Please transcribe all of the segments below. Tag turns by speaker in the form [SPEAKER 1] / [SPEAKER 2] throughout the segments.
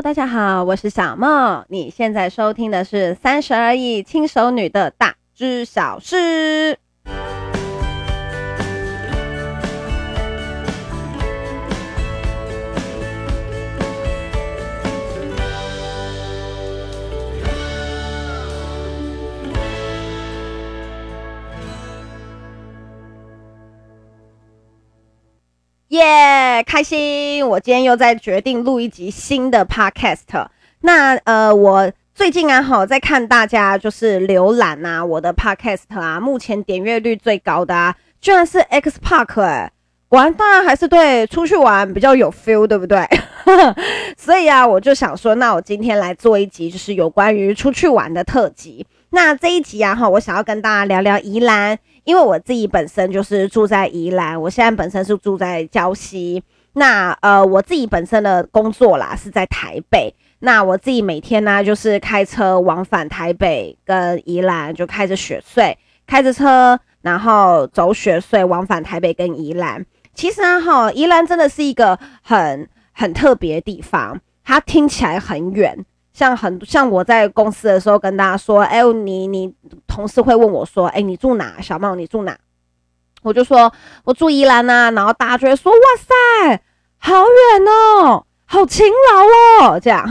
[SPEAKER 1] 大家好，我是小梦。你现在收听的是三十而已轻熟女的大知小事。开心！我今天又在决定录一集新的 podcast。那呃，我最近啊，哈，在看大家就是浏览啊，我的 podcast 啊，目前点阅率最高的啊，居然是 X Park 哎、欸，果然当然还是对出去玩比较有 feel，对不对？所以啊，我就想说，那我今天来做一集，就是有关于出去玩的特辑。那这一集啊，哈，我想要跟大家聊聊宜兰。因为我自己本身就是住在宜兰，我现在本身是住在礁溪。那呃，我自己本身的工作啦是在台北。那我自己每天呢就是开车往返台北跟宜兰，就开着雪隧，开着车，然后走雪隧往返台北跟宜兰。其实啊，哈，宜兰真的是一个很很特别的地方，它听起来很远。像很像我在公司的时候跟大家说，哎、欸，你你同事会问我说，哎、你住哪？小茂，你住哪？我就说我住宜兰呐，然后大家就会说，哇塞，好远哦，好勤劳哦，这样。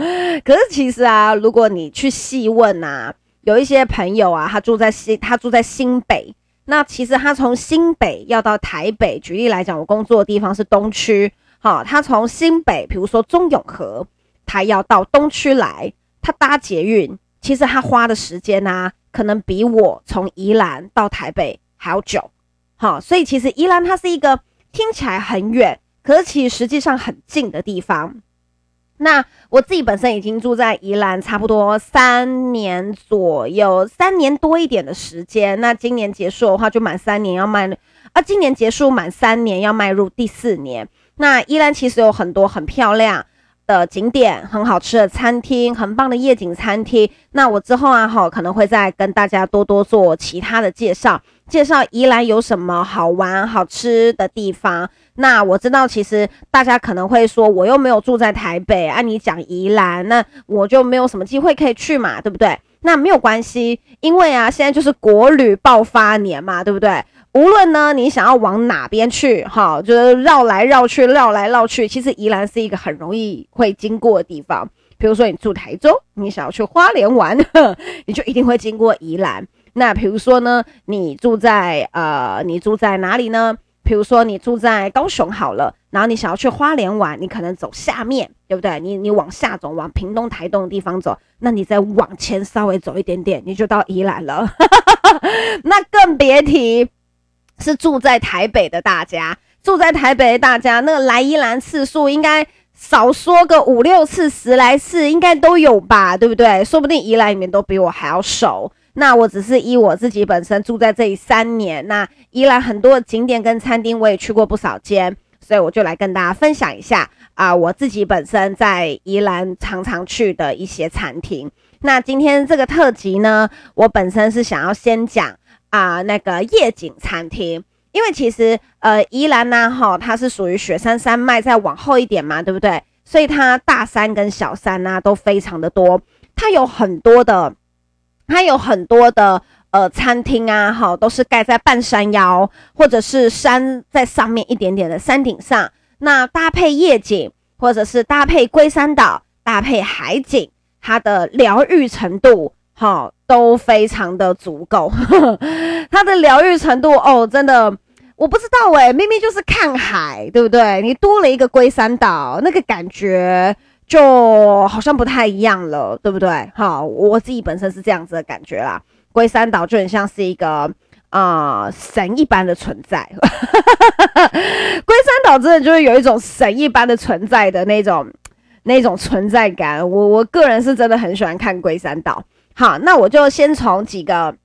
[SPEAKER 1] 可是其实啊，如果你去细问啊，有一些朋友啊，他住在新，他住在新北，那其实他从新北要到台北，举例来讲，我工作的地方是东区，好，他从新北，比如说中永和。他要到东区来，他搭捷运，其实他花的时间呢、啊，可能比我从宜兰到台北还要久。好，所以其实宜兰它是一个听起来很远，可是其实实际上很近的地方。那我自己本身已经住在宜兰差不多三年左右，三年多一点的时间。那今年结束的话，就满三年要迈啊，今年结束满三年要迈入第四年。那宜兰其实有很多很漂亮的景点，很好吃的餐厅，很棒的夜景餐厅。那我之后啊，哈，可能会再跟大家多多做其他的介绍，介绍宜兰有什么好玩、好吃的地方。那我知道，其实大家可能会说，我又没有住在台北，按、啊、你讲宜兰，那我就没有什么机会可以去嘛，对不对？那没有关系，因为啊，现在就是国旅爆发年嘛，对不对？无论呢，你想要往哪边去，哈，就是绕来绕去，绕来绕去。其实宜兰是一个很容易会经过的地方。比如说你住台中，你想要去花莲玩，你就一定会经过宜兰。那比如说呢，你住在呃，你住在哪里呢？比如说你住在高雄好了，然后你想要去花莲玩，你可能走下面，对不对？你你往下走，往屏东、台东的地方走，那你再往前稍微走一点点，你就到宜兰了。那更别提。是住在台北的大家，住在台北的大家，那个来宜兰次数应该少说个五六次、十来次，应该都有吧，对不对？说不定宜兰里面都比我还要熟。那我只是依我自己本身住在这里三年，那宜兰很多景点跟餐厅我也去过不少间，所以我就来跟大家分享一下啊、我自己本身在宜兰常常去的一些餐厅。那今天这个特辑呢，我本身是想要先讲。啊、那个夜景餐厅，因为其实呃，宜兰呢，哈，它是属于雪山山脉，再往后一点嘛，对不对？所以它大山跟小山呢、都非常的多，它有很多的，它有很多的呃餐厅啊，哈，都是盖在半山腰或者是山在上面一点点的山顶上，那搭配夜景或者是搭配龟山岛，搭配海景，它的疗愈程度。好，都非常的足够，它的疗愈程度哦，真的我不知道诶，明明就是看海，对不对？你多了一个龟山岛，那个感觉就好像不太一样了，对不对？好，我自己本身是这样子的感觉啦。龟山岛就很像是一个啊、神一般的存在，龟山岛真的就是有一种神一般的存在的那种那种存在感。我我个人是真的很喜欢看龟山岛。好，那我就先从几个，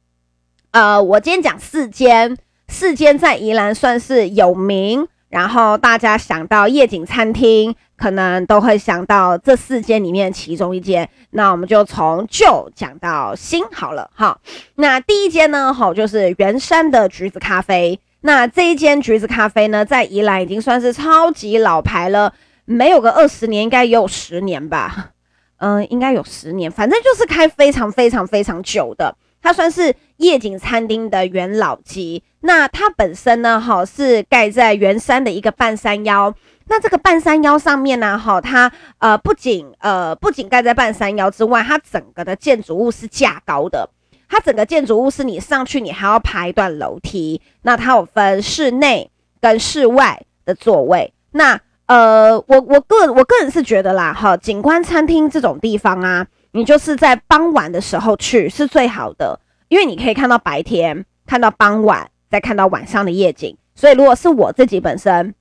[SPEAKER 1] 呃，我今天讲四间，四间在宜兰算是有名，然后大家想到夜景餐厅，可能都会想到这四间里面其中一间。那我们就从旧讲到新好了。好，那第一间呢，好，就是圆山的橘子咖啡。那这一间橘子咖啡呢，在宜兰已经算是超级老牌了。没有个二十年，应该也有十年吧。嗯、应该有十年，反正就是开非常非常非常久的。它算是夜景餐厅的元老级。那它本身呢，哈，是盖在圆山的一个半山腰。那这个半山腰上面呢，哈，它呃不仅呃不仅盖在半山腰之外，它整个的建筑物是架高的。它整个建筑物是你上去，你还要爬一段楼梯。那它有分室内跟室外的座位。那呃，我我个我个人是觉得啦，哈，景观餐厅这种地方啊，你就是在傍晚的时候去是最好的，因为你可以看到白天，看到傍晚，再看到晚上的夜景。所以如果是我自己本身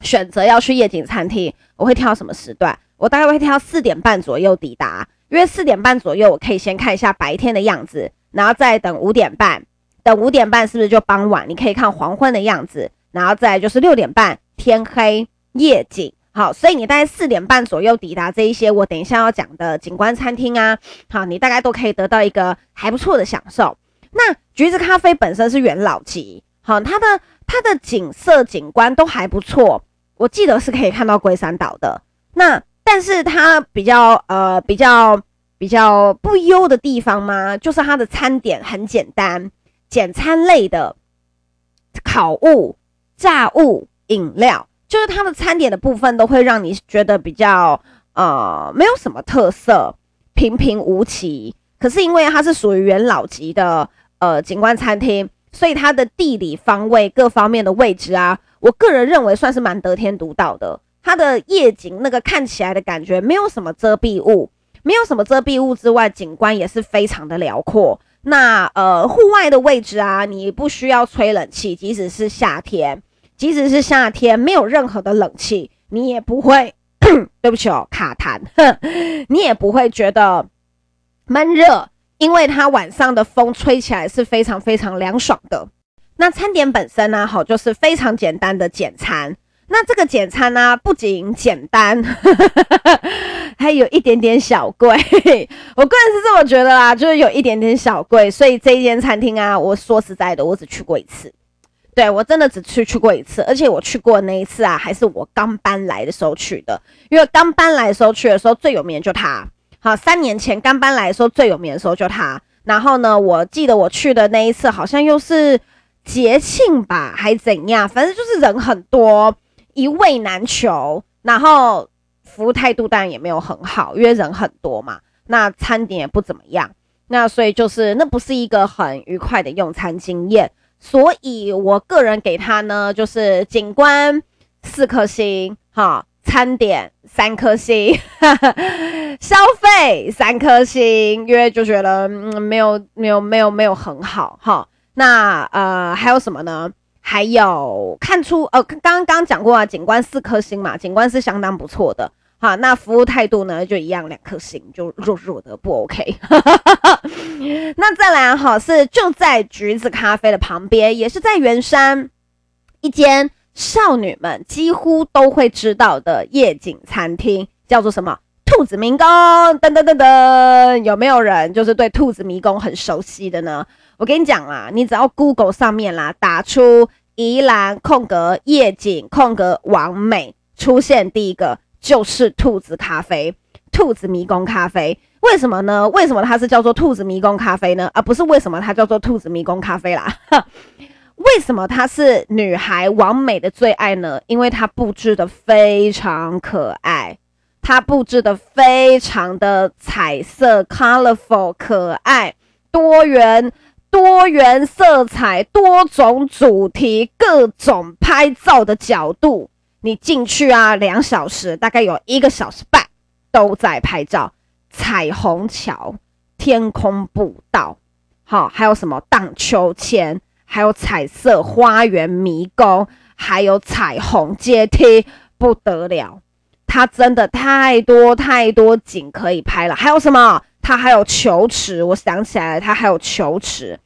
[SPEAKER 1] 选择要去夜景餐厅，我会挑什么时段？我大概会挑四点半左右抵达，因为四点半左右我可以先看一下白天的样子，然后再等五点半，等五点半是不是就傍晚？你可以看黄昏的样子，然后再就是六点半天黑。夜景好，所以你大概四点半左右抵达这一些我等一下要讲的景观餐厅啊，好，你大概都可以得到一个还不错的享受。那橘子咖啡本身是元老级，好，它的它的景色景观都还不错，我记得是可以看到龟山岛的。那但是它比较呃比较比较不优的地方嘛，就是它的餐点很简单，简餐类的烤物、炸物、饮料。就是它的餐点的部分都会让你觉得比较呃没有什么特色，平平无奇。可是因为它是属于元老级的呃景观餐厅，所以它的地理方位各方面的位置啊，我个人认为算是蛮得天独厚的。它的夜景那个看起来的感觉没有什么遮蔽物，没有什么遮蔽物之外，景观也是非常的辽阔。那呃户外的位置啊，你不需要吹冷气，即使是夏天。即使是夏天，没有任何的冷气，你也不会，对不起哦，卡痰，你也不会觉得闷热，因为它晚上的风吹起来是非常非常凉爽的。那餐点本身呢，好，就是非常简单的简餐。那这个简餐呢，不仅简单，还有一点点小贵。我个人是这么觉得啦，就是有一点点小贵。所以这一间餐厅啊，我说实在的，我只去过一次。对，我真的只去去过一次，而且我去过那一次啊，还是我刚搬来的时候去的。因为刚搬来的时候去的时候最有名的就他，好，三年前刚搬来的时候最有名的时候就他。然后呢，我记得我去的那一次好像又是节庆吧，还怎样？反正就是人很多，一位难求。然后服务态度当然也没有很好，因为人很多嘛。那餐点也不怎么样，那所以就是那不是一个很愉快的用餐经验。所以，我个人给他呢，就是景观四颗星，哈，餐点三颗星，呵呵，消费三颗星，因为就觉得嗯，没有没有没有没有很好，哈。那呃，还有什么呢？还有看出呃，刚刚讲过啊，景观四颗星嘛，景观是相当不错的。好，那服务态度呢，就一样两颗星，就弱弱的不 OK。那再来哈，是就在橘子咖啡的旁边，也是在圆山一间少女们几乎都会知道的夜景餐厅，叫做什么？兔子迷宫。噔噔噔噔，有没有人就是对兔子迷宫很熟悉的呢？我跟你讲啦，你只要 Google 上面啦，打出宜兰空格夜景空格完美，出现第一个。就是兔子咖啡，兔子迷宫咖啡，为什么呢？为什么它是叫做兔子迷宫咖啡呢？而不是为什么它叫做兔子迷宫咖啡啦？为什么它是女孩完美的最爱呢？因为它布置的非常可爱，它布置的非常的彩色，colorful，可爱，多元，多元色彩，多种主题，各种拍照的角度。你进去啊，两小时，大概有一个小时半都在拍照。彩虹桥、天空步道，好，还有什么荡秋千，还有彩色花园迷宫，还有彩虹阶梯，不得了！它真的太多太多景可以拍了。还有什么？它还有球池，我想起来了，它还有球池。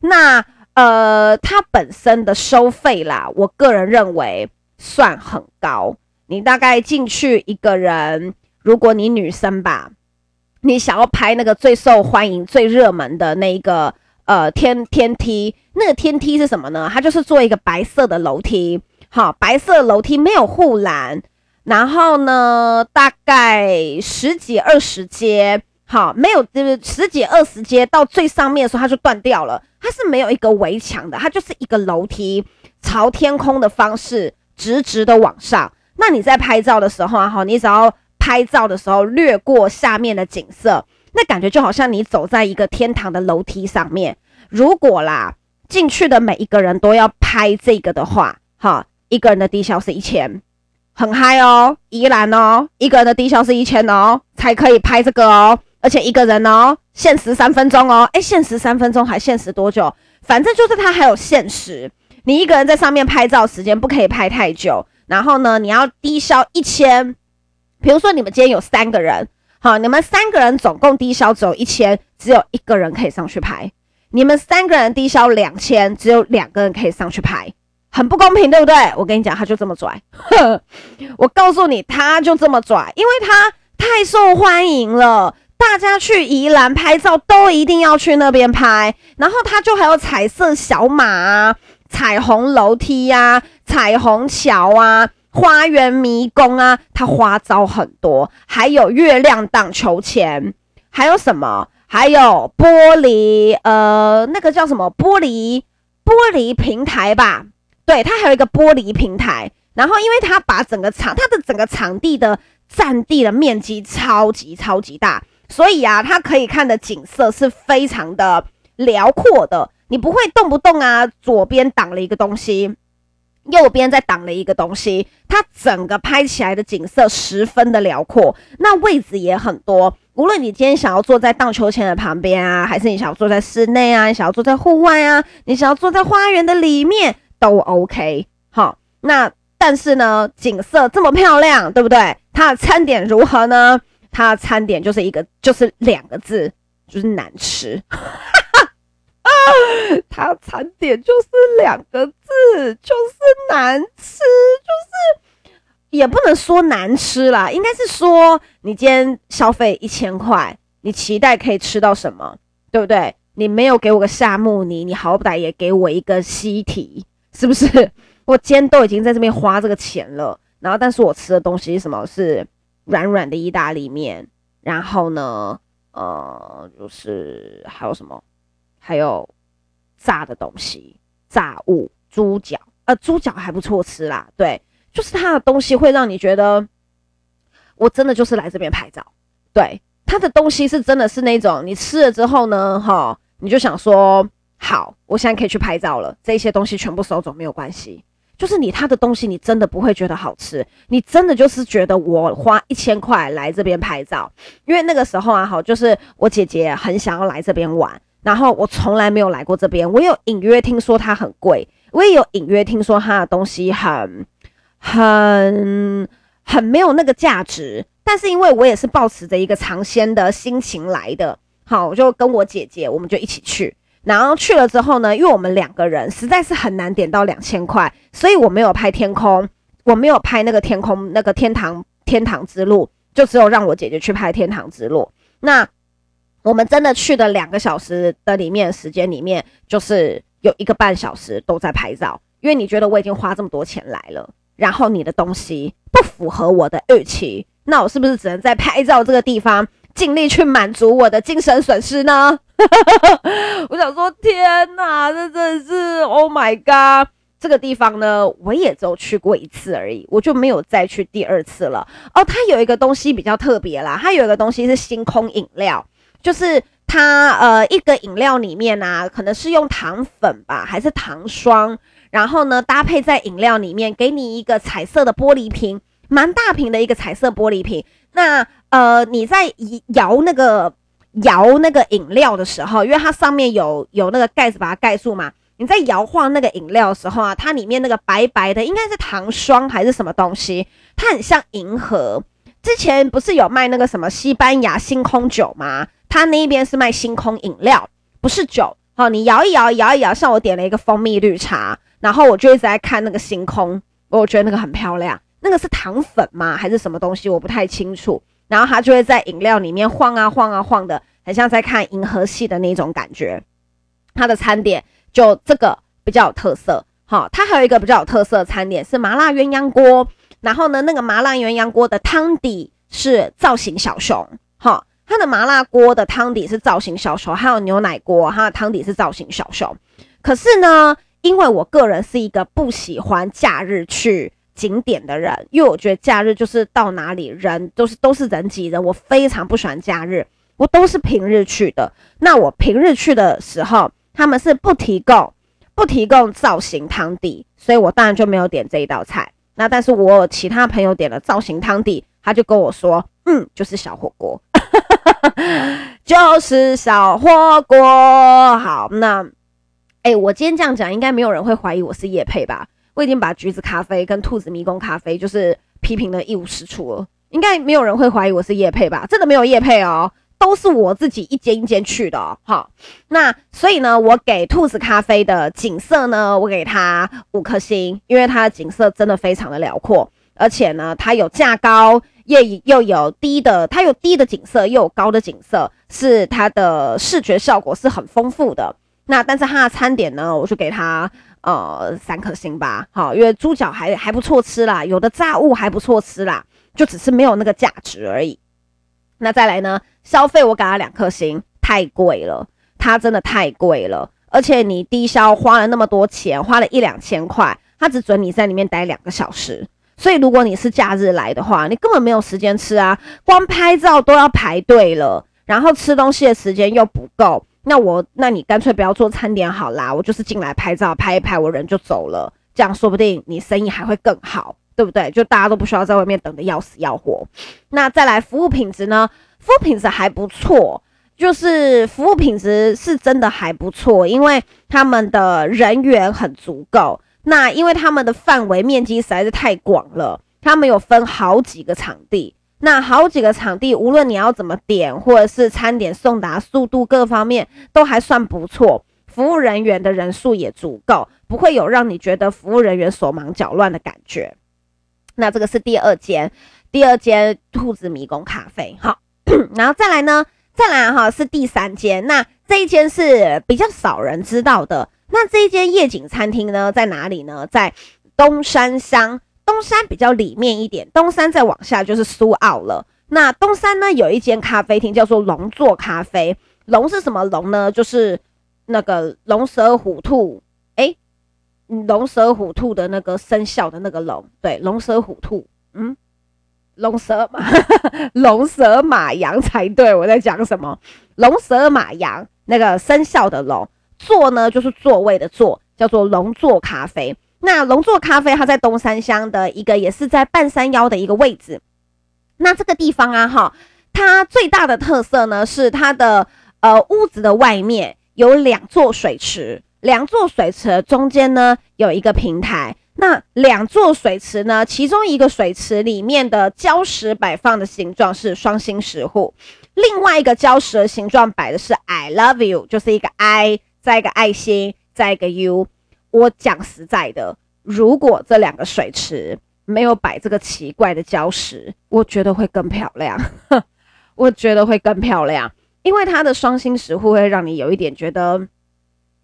[SPEAKER 1] 那呃，它本身的收费啦，我个人认为。算很高，你大概进去一个人，如果你女生吧，你想要拍那个最受欢迎、最热门的那一个呃天天梯，那个天梯是什么呢？它就是做一个白色的楼梯，好，白色楼梯没有护栏，然后呢，大概十几二十阶，好，没有就是十几二十阶到最上面的时候，它就断掉了。它是没有一个围墙的，它就是一个楼梯，朝天空的方式直直的往上。那你在拍照的时候啊，哈，你只要拍照的时候掠过下面的景色，那感觉就好像你走在一个天堂的楼梯上面。如果啦，进去的每一个人都要拍这个的话，哈，一个人的低消是一千。很嗨哦，宜兰哦，一个人的低消是一千哦，才可以拍这个哦，而且一个人哦，限时三分钟哦，诶，限时三分钟还限时多久？反正就是它还有限时，你一个人在上面拍照时间不可以拍太久，然后呢，你要低消一千，比如说你们今天有三个人，好，你们三个人总共低消只有一千，只有一个人可以上去拍，你们三个人低消两千，只有两个人可以上去拍。很不公平，对不对？我跟你讲，他就这么拽。我告诉你，他就这么拽，因为他太受欢迎了。大家去宜兰拍照都一定要去那边拍，然后他就还有彩色小马啊、彩虹楼梯呀、啊、彩虹桥啊、花园迷宫啊，它花招很多，还有月亮荡秋千，还有什么？还有玻璃，呃，那个叫什么？玻璃玻璃平台吧。对，它还有一个玻璃平台，然后因为它把整个场，它的整个场地的占地的面积超级超级大，所以啊，它可以看的景色是非常的辽阔的。你不会动不动啊，左边挡了一个东西，右边再挡了一个东西，它整个拍起来的景色十分的辽阔，那位置也很多。无论你今天想要坐在荡秋千的旁边啊，还是你想要坐在室内啊，你想要坐在户外啊，你想要坐在花园的里面。都 OK，好，那但是呢，景色这么漂亮，对不对？它的餐点如何呢？它的餐点就是一个，就是两个字，就是难吃。它的餐点就是两个字，就是难吃，就是也不能说难吃啦，应该是说你今天消费一千块，你期待可以吃到什么，对不对？你没有给我个夏目尼，你好歹也给我一个西提。是不是？我今天都已经在这边花这个钱了，然后但是我吃的东西是什么？是软软的意大利面，然后呢，呃，就是还有什么？还有炸的东西，炸物，猪脚，呃，猪脚还不错吃啦。对，就是它的东西会让你觉得，我真的就是来这边拍照。对，它的东西是真的是那种你吃了之后呢，哈，你就想说。好，我现在可以去拍照了。这些东西全部收走没有关系，就是你他的东西，你真的不会觉得好吃，你真的就是觉得我花一千块来这边拍照，因为那个时候啊，好，就是我姐姐很想要来这边玩，然后我从来没有来过这边，我有隐约听说它很贵，我也有隐约听说它的东西很很很没有那个价值，但是因为我也是抱持着一个尝鲜的心情来的，好，我就跟我姐姐，我们就一起去。然后去了之后呢，因为我们两个人实在是很难点到两千块，所以我没有拍天空，我没有拍那个天空那个天堂天堂之路，就只有让我姐姐去拍天堂之路。那我们真的去的两个小时的里面时间里面，就是有一个半小时都在拍照，因为你觉得我已经花这么多钱来了，然后你的东西不符合我的预期，那我是不是只能在拍照这个地方尽力去满足我的精神损失呢？我想说，天哪，这真是 Oh my God！这个地方呢，我也只有去过一次而已，我就没有再去第二次了。哦，它有一个东西比较特别啦，它有一个东西是星空饮料，就是它呃一个饮料里面啊，可能是用糖粉吧，还是糖霜，然后呢搭配在饮料里面，给你一个彩色的玻璃瓶，蛮大瓶的一个彩色玻璃瓶。那呃你在摇那个。摇那个饮料的时候，因为它上面有有那个盖子把它盖住嘛，你在摇晃那个饮料的时候啊，它里面那个白白的应该是糖霜还是什么东西？它很像银河。之前不是有卖那个什么西班牙星空酒吗？它那边是卖星空饮料，不是酒。好，你摇一摇，摇一摇，像我点了一个蜂蜜绿茶，然后我就一直在看那个星空，我觉得那个很漂亮。那个是糖粉吗？还是什么东西？我不太清楚。然后它就会在饮料里面晃啊晃啊晃的，很像在看银河系的那种感觉。它的餐点就这个比较有特色，好，它还有一个比较有特色的餐点是麻辣鸳鸯锅。然后呢，那个麻辣鸳鸯锅的汤底是造型小熊，哈，它的麻辣锅的汤底是造型小熊，还有牛奶锅，它的汤底是造型小熊。可是呢，因为我个人是一个不喜欢假日去景点的人，因为我觉得假日就是到哪里人都是都是人挤人，我非常不喜欢假日，我都是平日去的。那我平日去的时候，他们是不提供不提供造型汤底，所以我当然就没有点这一道菜。那但是我其他朋友点了造型汤底，他就跟我说，嗯，就是小火锅，就是小火锅。好，那，哎、我今天这样讲，应该没有人会怀疑我是业配吧？我已经把橘子咖啡跟兔子迷宫咖啡就是批评的一无是处了，应该没有人会怀疑我是业配吧？真的没有业配哦。都是我自己一间一间去的哦，好，那所以呢，我给兔子咖啡的景色呢，我给它五颗星，因为它的景色真的非常的辽阔，而且呢，它有架高，也又有低的，它有低的景色，又有高的景色，是它的视觉效果是很丰富的。那但是它的餐点呢，我就给它呃三颗星吧，好，因为猪脚还还不错吃啦，有的炸物还不错吃啦，就只是没有那个价值而已。那再来呢？消费我给他两颗星，太贵了，它真的太贵了。而且你低消花了那么多钱，花了一两千块，他只准你在里面待两个小时。所以如果你是假日来的话，你根本没有时间吃啊，光拍照都要排队了，然后吃东西的时间又不够。那我，那你干脆不要做餐点好啦，我就是进来拍照，拍一拍，我人就走了。这样说不定你生意还会更好。对不对？就大家都不需要在外面等得要死要活。那再来服务品质呢？服务品质还不错，就是服务品质是真的还不错，因为他们的人员很足够。那因为他们的范围面积实在是太广了，他们有分好几个场地。那好几个场地，无论你要怎么点，或者是餐点送达速度各方面都还算不错，服务人员的人数也足够，不会有让你觉得服务人员手忙脚乱的感觉。那这个是第二间，第二间兔子迷宫咖啡，好，然后再来呢，再来哈是第三间，那这一间是比较少人知道的。那这一间夜景餐厅呢，在哪里呢？在东山乡，东山比较里面一点，东山再往下就是苏澳了。那东山呢，有一间咖啡厅叫做龙座咖啡，龙是什么龙呢？就是那个龙蛇虎兔。龙蛇虎兔的那个生肖的那个龙，对，龙蛇虎兔，嗯，龙蛇马，龙蛇马羊才对。我在讲什么？龙蛇马羊那个生肖的龙，座呢就是座位的座，叫做龙座咖啡。那龙座咖啡它在东山乡的一个，也是在半山腰的一个位置。那这个地方啊，哈，它最大的特色呢是它的呃屋子的外面有两座水池。两座水池中间呢有一个平台，那两座水池呢，其中一个水池里面的礁石摆放的形状是双心石户，另外一个礁石的形状摆的是 I love you，就是一个 I 再一个爱心再一个 U。我讲实在的，如果这两个水池没有摆这个奇怪的礁石，我觉得会更漂亮。我觉得会更漂亮，因为它的双心石户会让你有一点觉得。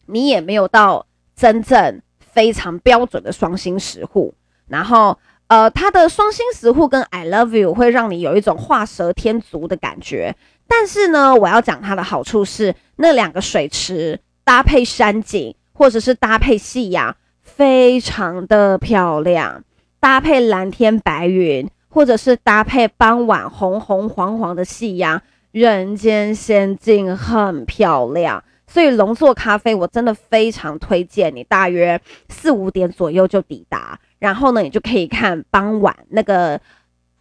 [SPEAKER 1] 你也没有到真正非常标准的双星石沪，然后呃，它的双星石沪跟 I love you 会让你有一种画蛇添足的感觉。但是呢，我要讲它的好处是，那两个水池搭配山景，或者是搭配夕阳，非常的漂亮。搭配蓝天白云，或者是搭配傍晚红红黄黄的夕阳，人间仙境，很漂亮。所以龙座咖啡我真的非常推荐你，大约四五点左右就抵达，然后呢，你就可以看傍晚那个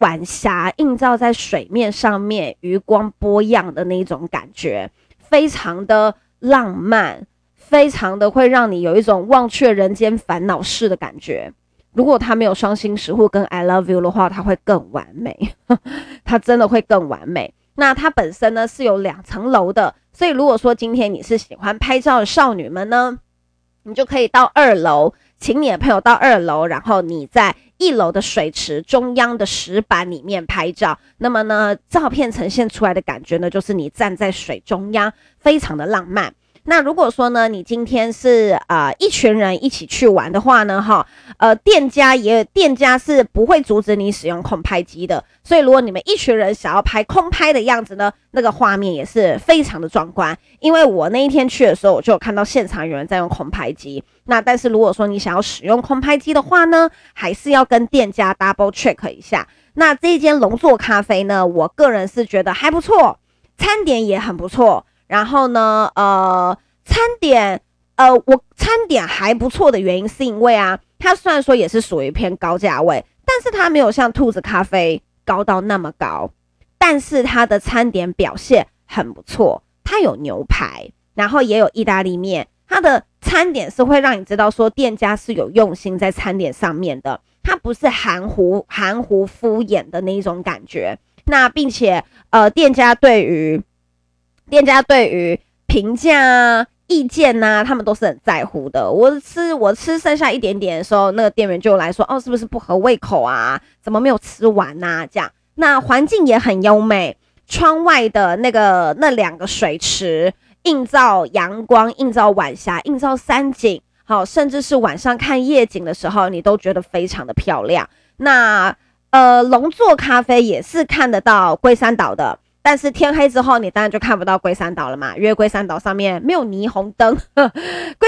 [SPEAKER 1] 晚霞映照在水面上面，余光波漾的那种感觉，非常的浪漫，非常的会让你有一种忘却人间烦恼事的感觉。如果它没有双心石或跟 I love you 的话，它会更完美，它真的会更完美。那它本身呢是有两层楼的。所以，如果说今天你是喜欢拍照的少女们呢，你就可以到二楼，请你的朋友到二楼，然后你在一楼的水池中央的石板里面拍照。那么呢，照片呈现出来的感觉呢，就是你站在水中央，非常的浪漫。那如果说呢，你今天是呃一群人一起去玩的话呢，哈，呃，店家也店家是不会阻止你使用空拍机的。所以如果你们一群人想要拍空拍的样子呢，那个画面也是非常的壮观。因为我那一天去的时候，我就有看到现场有人在用空拍机。那但是如果说你想要使用空拍机的话呢，还是要跟店家 double check 一下。那这一间龙座咖啡呢，我个人是觉得还不错，餐点也很不错。然后呢，呃，餐点，呃，我餐点还不错的原因是因为啊，它虽然说也是属于偏高价位，但是它没有像兔子咖啡高到那么高，但是它的餐点表现很不错，它有牛排，然后也有意大利面，它的餐点是会让你知道说店家是有用心在餐点上面的，它不是含糊含糊敷衍的那一种感觉，那并且呃，店家对于店家对于评价啊、意见呐、他们都是很在乎的。我吃我吃剩下一点点的时候，那个店员就来说：“哦，是不是不合胃口啊？怎么没有吃完呐？”这样，那环境也很优美，窗外的那个那两个水池映照阳光，映照晚霞，映照山景，好，甚至是晚上看夜景的时候，你都觉得非常的漂亮。那呃，龙座咖啡也是看得到龟山岛的。但是天黑之后，你当然就看不到龟山岛了嘛，因为龟山岛上面没有霓虹灯。龟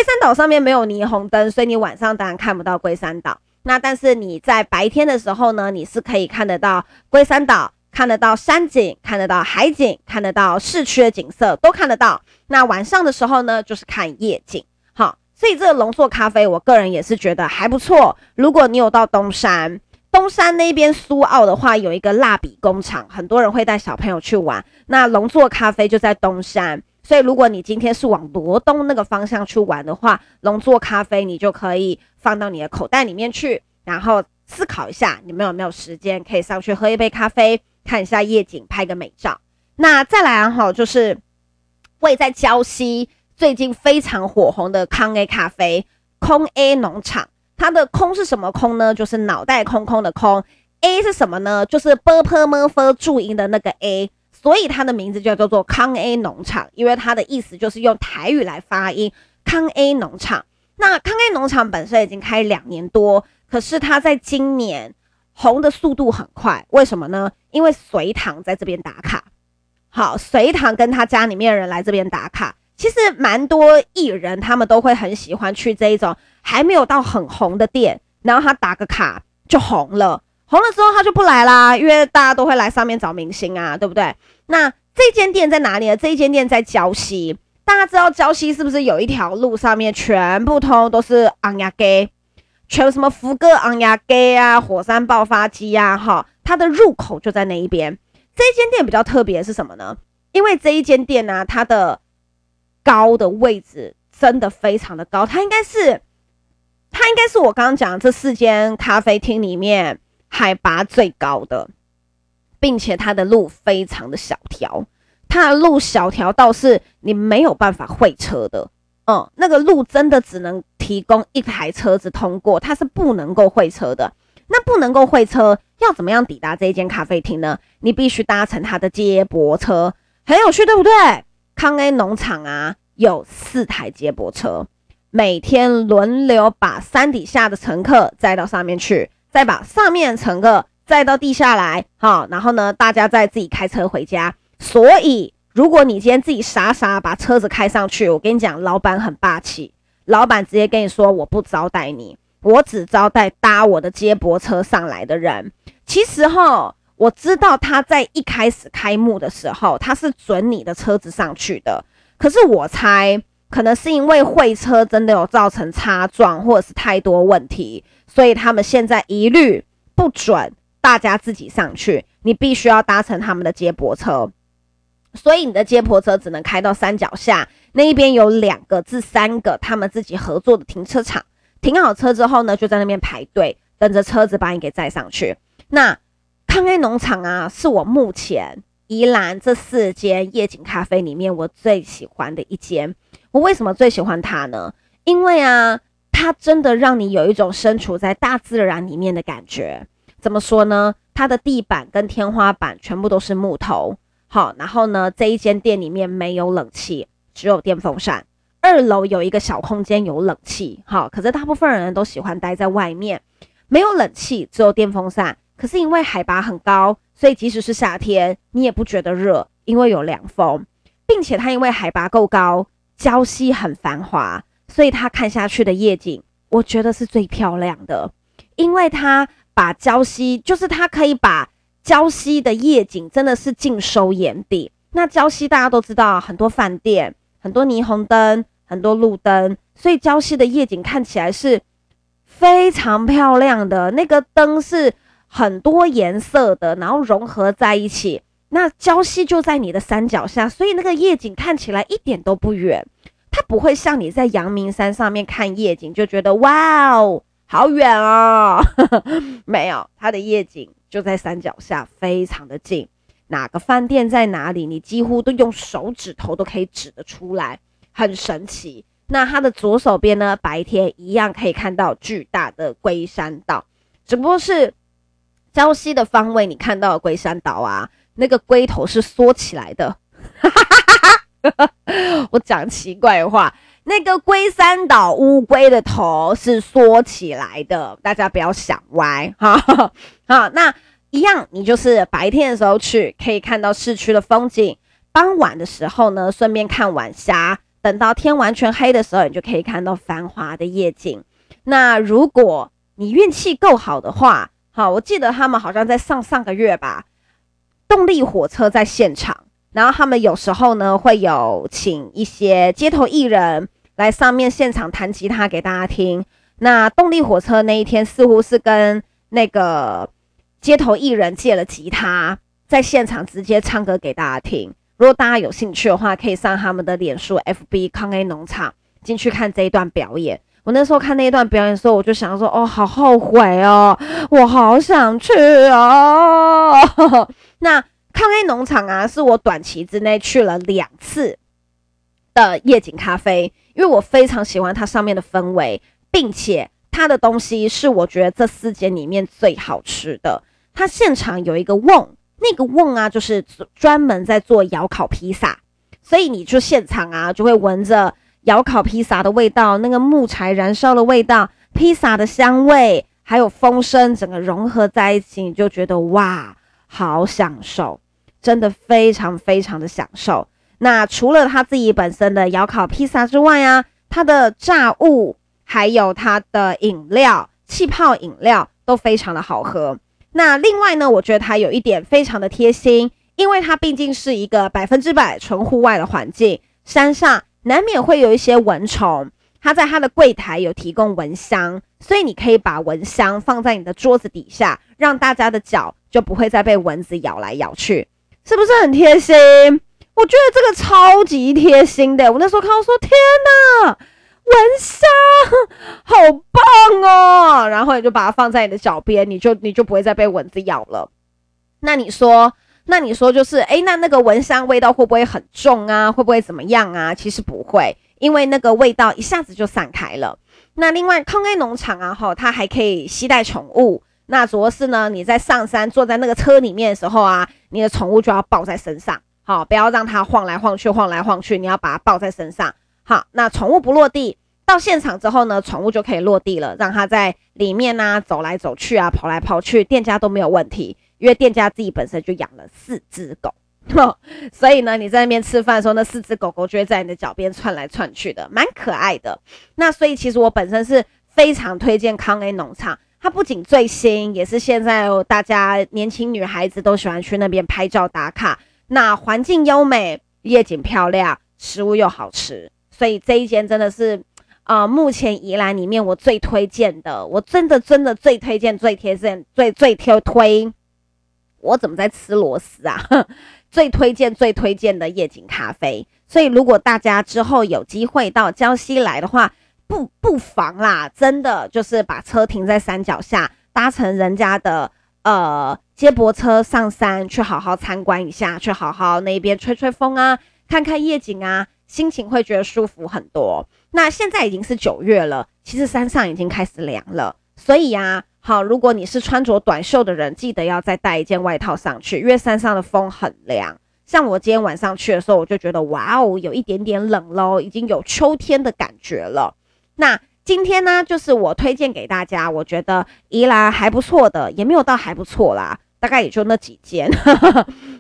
[SPEAKER 1] 山岛上面没有霓虹灯，所以你晚上当然看不到龟山岛。那但是你在白天的时候呢，你是可以看得到龟山岛，看得到山景，看得到海景，看得到市区的景色，都看得到。那晚上的时候呢，就是看夜景。好，所以这个龙座咖啡，我个人也是觉得还不错。如果你有到东山。东山那边苏澳的话，有一个蜡笔工厂，很多人会带小朋友去玩。那龙座咖啡就在东山，所以如果你今天是往罗东那个方向去玩的话，龙座咖啡你就可以放到你的口袋里面去，然后思考一下，你们有没有时间可以上去喝一杯咖啡，看一下夜景，拍个美照。那再来哈，就是位在礁溪最近非常火红的康 A 咖啡，空 A 农场。它的空是什么空呢？就是脑袋空空的空。A 是什么呢？就是 b p m f 注音的那个 A，所以它的名字就叫做康 A 农场，因为它的意思就是用台语来发音。康 A 农场，那康 A 农场本身已经开两年多，可是它在今年红的速度很快，为什么呢？因为隋唐在这边打卡。好，隋唐跟他家里面的人来这边打卡。其实蛮多艺人，他们都会很喜欢去这一种还没有到很红的店，然后他打个卡就红了，红了之后他就不来啦，因为大家都会来上面找明星啊，对不对？那这间店在哪里呢？这一间店在礁溪，大家知道礁溪是不是有一条路上面全部通都是昂亚给，全什么福哥昂亚给啊，火山爆发机啊，哈，它的入口就在那一边。这一间店比较特别是什么呢？因为这一间店呢、它的高的位置真的非常的高，它应该是，它应该是我刚刚讲的这四间咖啡厅里面海拔最高的，并且它的路非常的小条，它的路小条到是你没有办法会车的，嗯，那个路真的只能提供一台车子通过，它是不能够会车的。那不能够会车，要怎么样抵达这一间咖啡厅呢？你必须搭乘它的接驳车，很有趣，对不对？康 A 农场啊，有四台接驳车，每天轮流把山底下的乘客载到上面去，再把上面的乘客载到地下来，好，然后呢，大家再自己开车回家。所以，如果你今天自己傻傻把车子开上去，我跟你讲，老板很霸气，老板直接跟你说，我不招待你，我只招待搭我的接驳车上来的人。其实哈。我知道他在一开始开幕的时候，他是准你的车子上去的。可是我猜，可能是因为会车真的有造成擦撞，或者是太多问题，所以他们现在一律不准大家自己上去，你必须要搭乘他们的接驳车。所以你的接驳车只能开到山脚下那一边，有两个至三个他们自己合作的停车场。停好车之后呢，就在那边排队等着车子把你给载上去。那。康 A 农场啊，是我目前宜兰这四间夜景咖啡里面我最喜欢的一间。我为什么最喜欢它呢？因为啊，它真的让你有一种身处在大自然里面的感觉。怎么说呢？它的地板跟天花板全部都是木头。好，然后呢，这一间店里面没有冷气，只有电风扇，二楼有一个小空间有冷气，好，可是大部分人都喜欢待在外面，没有冷气，只有电风扇。可是因为海拔很高，所以即使是夏天，你也不觉得热，因为有凉风，并且它因为海拔够高，礁溪很繁华，所以它看下去的夜景，我觉得是最漂亮的，因为它把礁溪，就是它可以把礁溪的夜景真的是尽收眼底。那礁溪大家都知道，很多饭店，很多霓虹灯。很多路灯，所以礁溪的夜景看起来是非常漂亮的。那个灯是很多颜色的，然后融合在一起。那礁溪就在你的山脚下，所以那个夜景看起来一点都不远。它不会像你在阳明山上面看夜景就觉得哇哦，好远哦。没有，它的夜景就在山脚下，非常的近。哪个饭店在哪里，你几乎都用手指头都可以指得出来。很神奇。那它的左手边呢，白天一样可以看到巨大的龟山岛，只不过是礁溪的方位，你看到龟山岛啊，那个龟头是缩起来的。我讲奇怪话，那个龟山岛乌龟的头是缩起来的，大家不要想歪哈。好，那一样，你就是白天的时候去，可以看到市区的风景；傍晚的时候呢，顺便看晚霞。等到天完全黑的时候，你就可以看到繁华的夜景。那如果你运气够好的话，好，我记得他们好像在上上个月吧，动力火车在现场，然后他们有时候呢会有请一些街头艺人来上面现场弹吉他给大家听。那动力火车那一天似乎是跟那个街头艺人借了吉他，在现场直接唱歌给大家听。如果大家有兴趣的话，可以上他们的脸书 FB 康 A 农场进去看这一段表演。我那时候看那一段表演的时候，我就想说：哦，好后悔哦，我好想去哦。那康 A 农场啊，是我短期之内去了两次的夜景咖啡，因为我非常喜欢它上面的氛围，并且它的东西是我觉得这四间里面最好吃的。它现场有一个瓮。那个瓮啊，就是专门在做窑烤披萨，所以你就现场啊，就会闻着窑烤披萨的味道，那个木柴燃烧的味道，披萨的香味，还有风声，整个融合在一起，你就觉得哇，好享受，真的非常非常的享受。那除了他自己本身的窑烤披萨之外啊，他的炸物还有他的饮料，气泡饮料都非常的好喝。那另外呢，我觉得它有一点非常的贴心，因为它毕竟是一个百分之百纯户外的环境，山上难免会有一些蚊虫。它在它的柜台有提供蚊香，所以你可以把蚊香放在你的桌子底下，让大家的脚就不会再被蚊子咬来咬去，是不是很贴心？我觉得这个超级贴心的。我那时候看到说，天哪！蚊香好棒哦，然后你就把它放在你的脚边，你就你就不会再被蚊子咬了。那你说，那你说就是，诶，那那个蚊香味道会不会很重啊？会不会怎么样啊？其实不会，因为那个味道一下子就散开了。那另外，康 A 农场啊，哈，它还可以携带宠物。那主要是呢，你在上山坐在那个车里面的时候啊，你的宠物就要抱在身上，好，不要让它晃来晃去，晃来晃去，你要把它抱在身上。好，那宠物不落地。到现场之后呢，宠物就可以落地了，让它在里面呢、啊、走来走去啊，跑来跑去，店家都没有问题，因为店家自己本身就养了四只狗，所以呢，你在那边吃饭的时候，那四只狗狗就会在你的脚边窜来窜去的，蛮可爱的。那所以其实我本身是非常推荐康 A 农场，它不仅最新，也是现在大家年轻女孩子都喜欢去那边拍照打卡。那环境优美，夜景漂亮，食物又好吃，所以这一间真的是。啊、目前宜兰里面我最推荐的，我真的真的最推荐、最贴身、最最推推，我怎么在吃螺丝啊？最推荐、最推荐的夜景咖啡。所以如果大家之后有机会到江西来的话，不不妨啦，真的就是把车停在山脚下，搭乘人家的呃接驳车上山，去好好参观一下，去好好那边吹吹风啊，看看夜景啊。心情会觉得舒服很多。那现在已经是九月了，其实山上已经开始凉了。所以呀，好，如果你是穿着短袖的人，记得要再带一件外套上去，因为山上的风很凉。像我今天晚上去的时候，我就觉得哇哦，有一点点冷喽，已经有秋天的感觉了。那今天呢，就是我推荐给大家，我觉得宜兰还不错的，也没有到还不错啦，大概也就那几间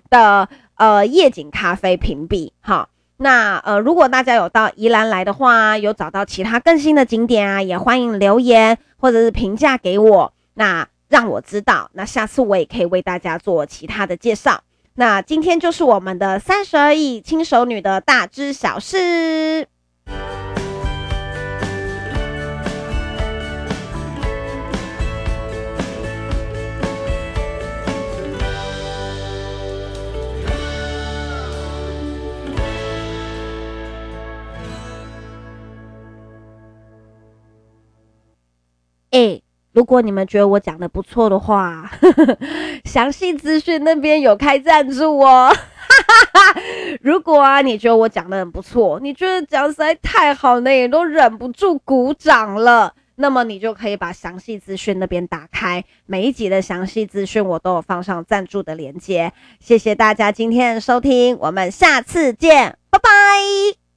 [SPEAKER 1] 的呃夜景咖啡评比哈。那呃，如果大家有到宜兰来的话，有找到其他更新的景点啊，也欢迎留言或者是评价给我，那让我知道，那下次我也可以为大家做其他的介绍。那今天就是我们的三十而已轻熟女的大知小事。哎、如果你们觉得我讲的不错的话，详细资讯那边有开赞助哦。如果啊，你觉得我讲的很不错，你觉得讲实在太好了，也都忍不住鼓掌了，那么你就可以把详细资讯那边打开，每一集的详细资讯我都有放上赞助的链接。谢谢大家今天的收听，我们下次见，拜拜。